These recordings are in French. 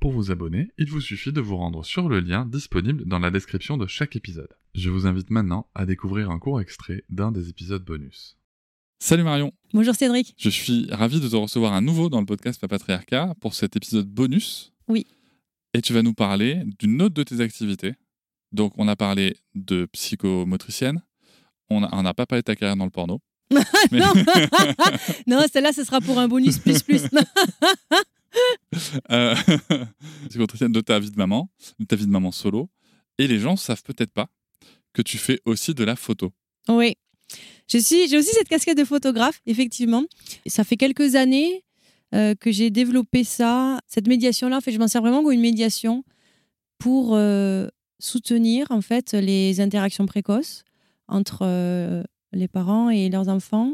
Pour vous abonner, il vous suffit de vous rendre sur le lien disponible dans la description de chaque épisode. Je vous invite maintenant à découvrir un court extrait d'un des épisodes bonus. Salut Marion. Bonjour Cédric. Je suis ravi de te recevoir à nouveau dans le podcast Papatriarcat pour cet épisode bonus. Oui. Et tu vas nous parler d'une autre de tes activités. Donc, on a parlé de psychomotricienne. On n'a pas parlé de ta carrière dans le porno. non, non celle-là, ce sera pour un bonus plus plus. euh, psychomotricienne de ta vie de maman, de ta vie de maman solo. Et les gens savent peut-être pas que tu fais aussi de la photo. Oui, je suis, j'ai aussi cette casquette de photographe, effectivement. Ça fait quelques années euh, que j'ai développé ça, cette médiation-là. En fait, je m'en sers vraiment comme une médiation pour euh, soutenir en fait les interactions précoces entre euh, les parents et leurs enfants,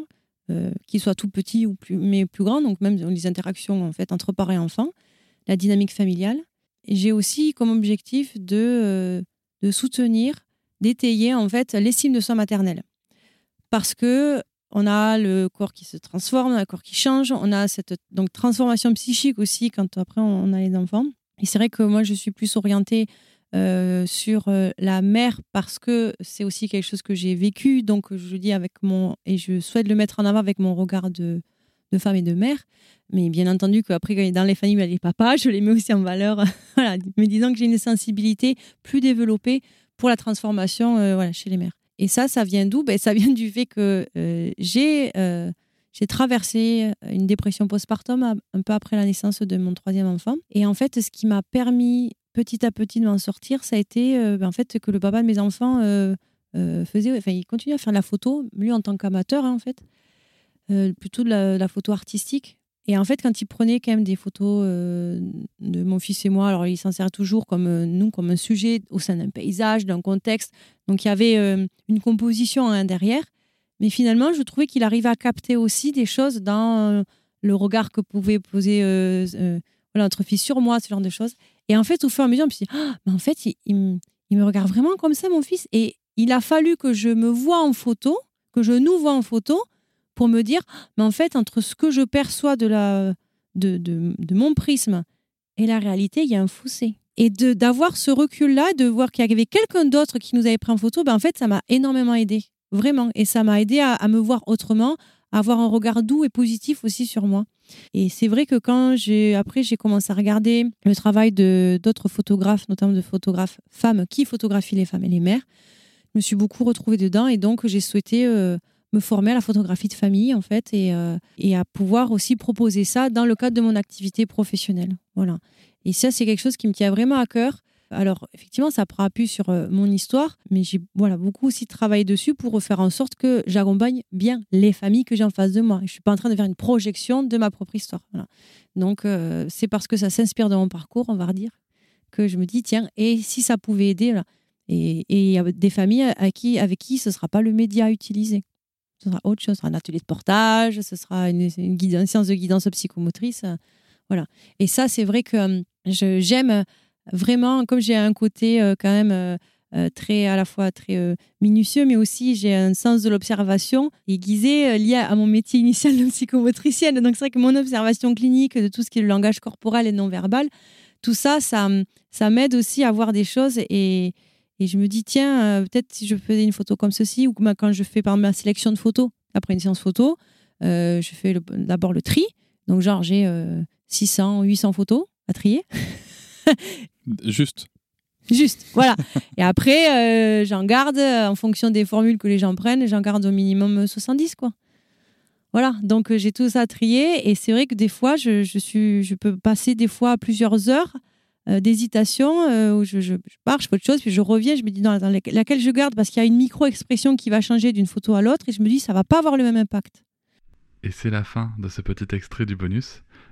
qu'ils soient tout petits ou plus, mais plus grands. Donc même les interactions en fait entre parents et enfants, la dynamique familiale. J'ai aussi comme objectif de, de soutenir, d'étayer en fait l'estime de soi maternelle parce que on a le corps qui se transforme, le corps qui change, on a cette donc transformation psychique aussi quand après on a les enfants. Et c'est vrai que moi je suis plus orientée euh, sur euh, la mère parce que c'est aussi quelque chose que j'ai vécu, donc je dis avec mon et je souhaite le mettre en avant avec mon regard de, femme et de mère. Mais bien entendu qu'après, dans les familles, les papas, je les mets aussi en valeur, voilà, me disant que j'ai une sensibilité plus développée pour la transformation euh, voilà, chez les mères. Et ça, ça vient d'où? Ben, Ça vient du fait que euh, j'ai traversé une dépression postpartum un peu après la naissance de mon troisième enfant. Et en fait, ce qui m'a permis petit à petit de m'en sortir, ça a été euh, ben, en fait que le papa de mes enfants faisait, enfin, il continuait à faire la photo, lui en tant qu'amateur, hein, en fait, plutôt de la, photo artistique. Et en fait, quand il prenait quand même des photos euh, de mon fils et moi, alors il s'en sert toujours comme euh, nous, comme un sujet au sein d'un paysage, d'un contexte. Donc il y avait euh, une composition à derrière. Mais finalement, je trouvais qu'il arrivait à capter aussi des choses dans le regard que pouvait poser notre fils sur moi, ce genre de choses. Et en fait, au fur et à mesure, je me dit, ah, mais en fait, il, me regarde vraiment comme ça, mon fils. Et il a fallu que je me vois en photo, que je nous vois en photo pour me dire, mais en fait, entre ce que je perçois de, la, de, mon prisme et la réalité, il y a un fossé. Et d'avoir ce recul-là, de voir qu'il y avait quelqu'un d'autre qui nous avait pris en photo, ben en fait, ça m'a énormément aidé, vraiment. Et ça m'a aidé à, me voir autrement, à avoir un regard doux et positif aussi sur moi. Et c'est vrai que quand j'ai après j'ai commencé à regarder le travail de d'autres photographes, notamment de photographes femmes qui photographient les femmes et les mères, je me suis beaucoup retrouvée dedans et donc j'ai souhaité euh, me former à la photographie de famille en fait et, euh, et, à pouvoir aussi proposer ça dans le cadre de mon activité professionnelle. Voilà. Et ça, c'est quelque chose qui me tient vraiment à cœur. Alors, effectivement, ça prend appui sur euh, mon histoire, mais j'ai voilà, beaucoup aussi travaillé dessus pour faire en sorte que j'accompagne bien les familles que j'ai en face de moi. je ne suis pas en train de faire une projection de ma propre histoire. Donc, euh, c'est parce que ça s'inspire de mon parcours, on va dire, que je me dis, tiens, et si ça pouvait aider Et il y a des familles à qui, avec qui ce ne sera pas le média utilisé ce sera autre chose, ce sera un atelier de portage, ce sera une, une, de guidance psychomotrice. Euh, voilà. Et ça, c'est vrai que j'aime vraiment, comme j'ai un côté euh, quand même euh, très à la fois très euh, minutieux, mais aussi j'ai un sens de l'observation aiguisé euh, lié à mon métier initial de psychomotricienne. Donc c'est vrai que mon observation clinique de tout ce qui est le langage corporel et non verbal, tout ça, ça, ça m'aide aussi à voir des choses et, et je me dis tiens, peut-être si je faisais une photo comme ceci ou quand je fais par ma sélection de photos après une séance photo, je fais d'abord le tri. Donc genre j'ai 600, 800 photos à trier. Juste. Juste, voilà. Et après, euh, j'en garde, euh, en fonction des formules que les gens prennent, j'en garde au minimum 70, quoi. Voilà, donc euh, j'ai tout ça trié. Et c'est vrai que des fois, je, suis, je peux passer des fois plusieurs heures d'hésitation où je, je, pars, je fais autre chose, puis je reviens, je me dis dans, laquelle je garde parce qu'il y a une micro-expression qui va changer d'une photo à l'autre et je me dis ça va pas avoir le même impact. Et c'est la fin de ce petit extrait du bonus.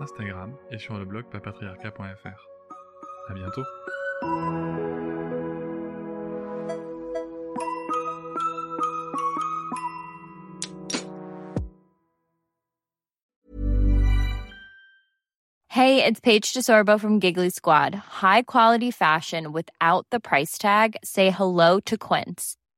Instagram et sur le blog papatriarca.fr. À bientôt. Hey, it's Paige DeSorbo from Giggly Squad. High quality fashion without the price tag. Say hello to Quince.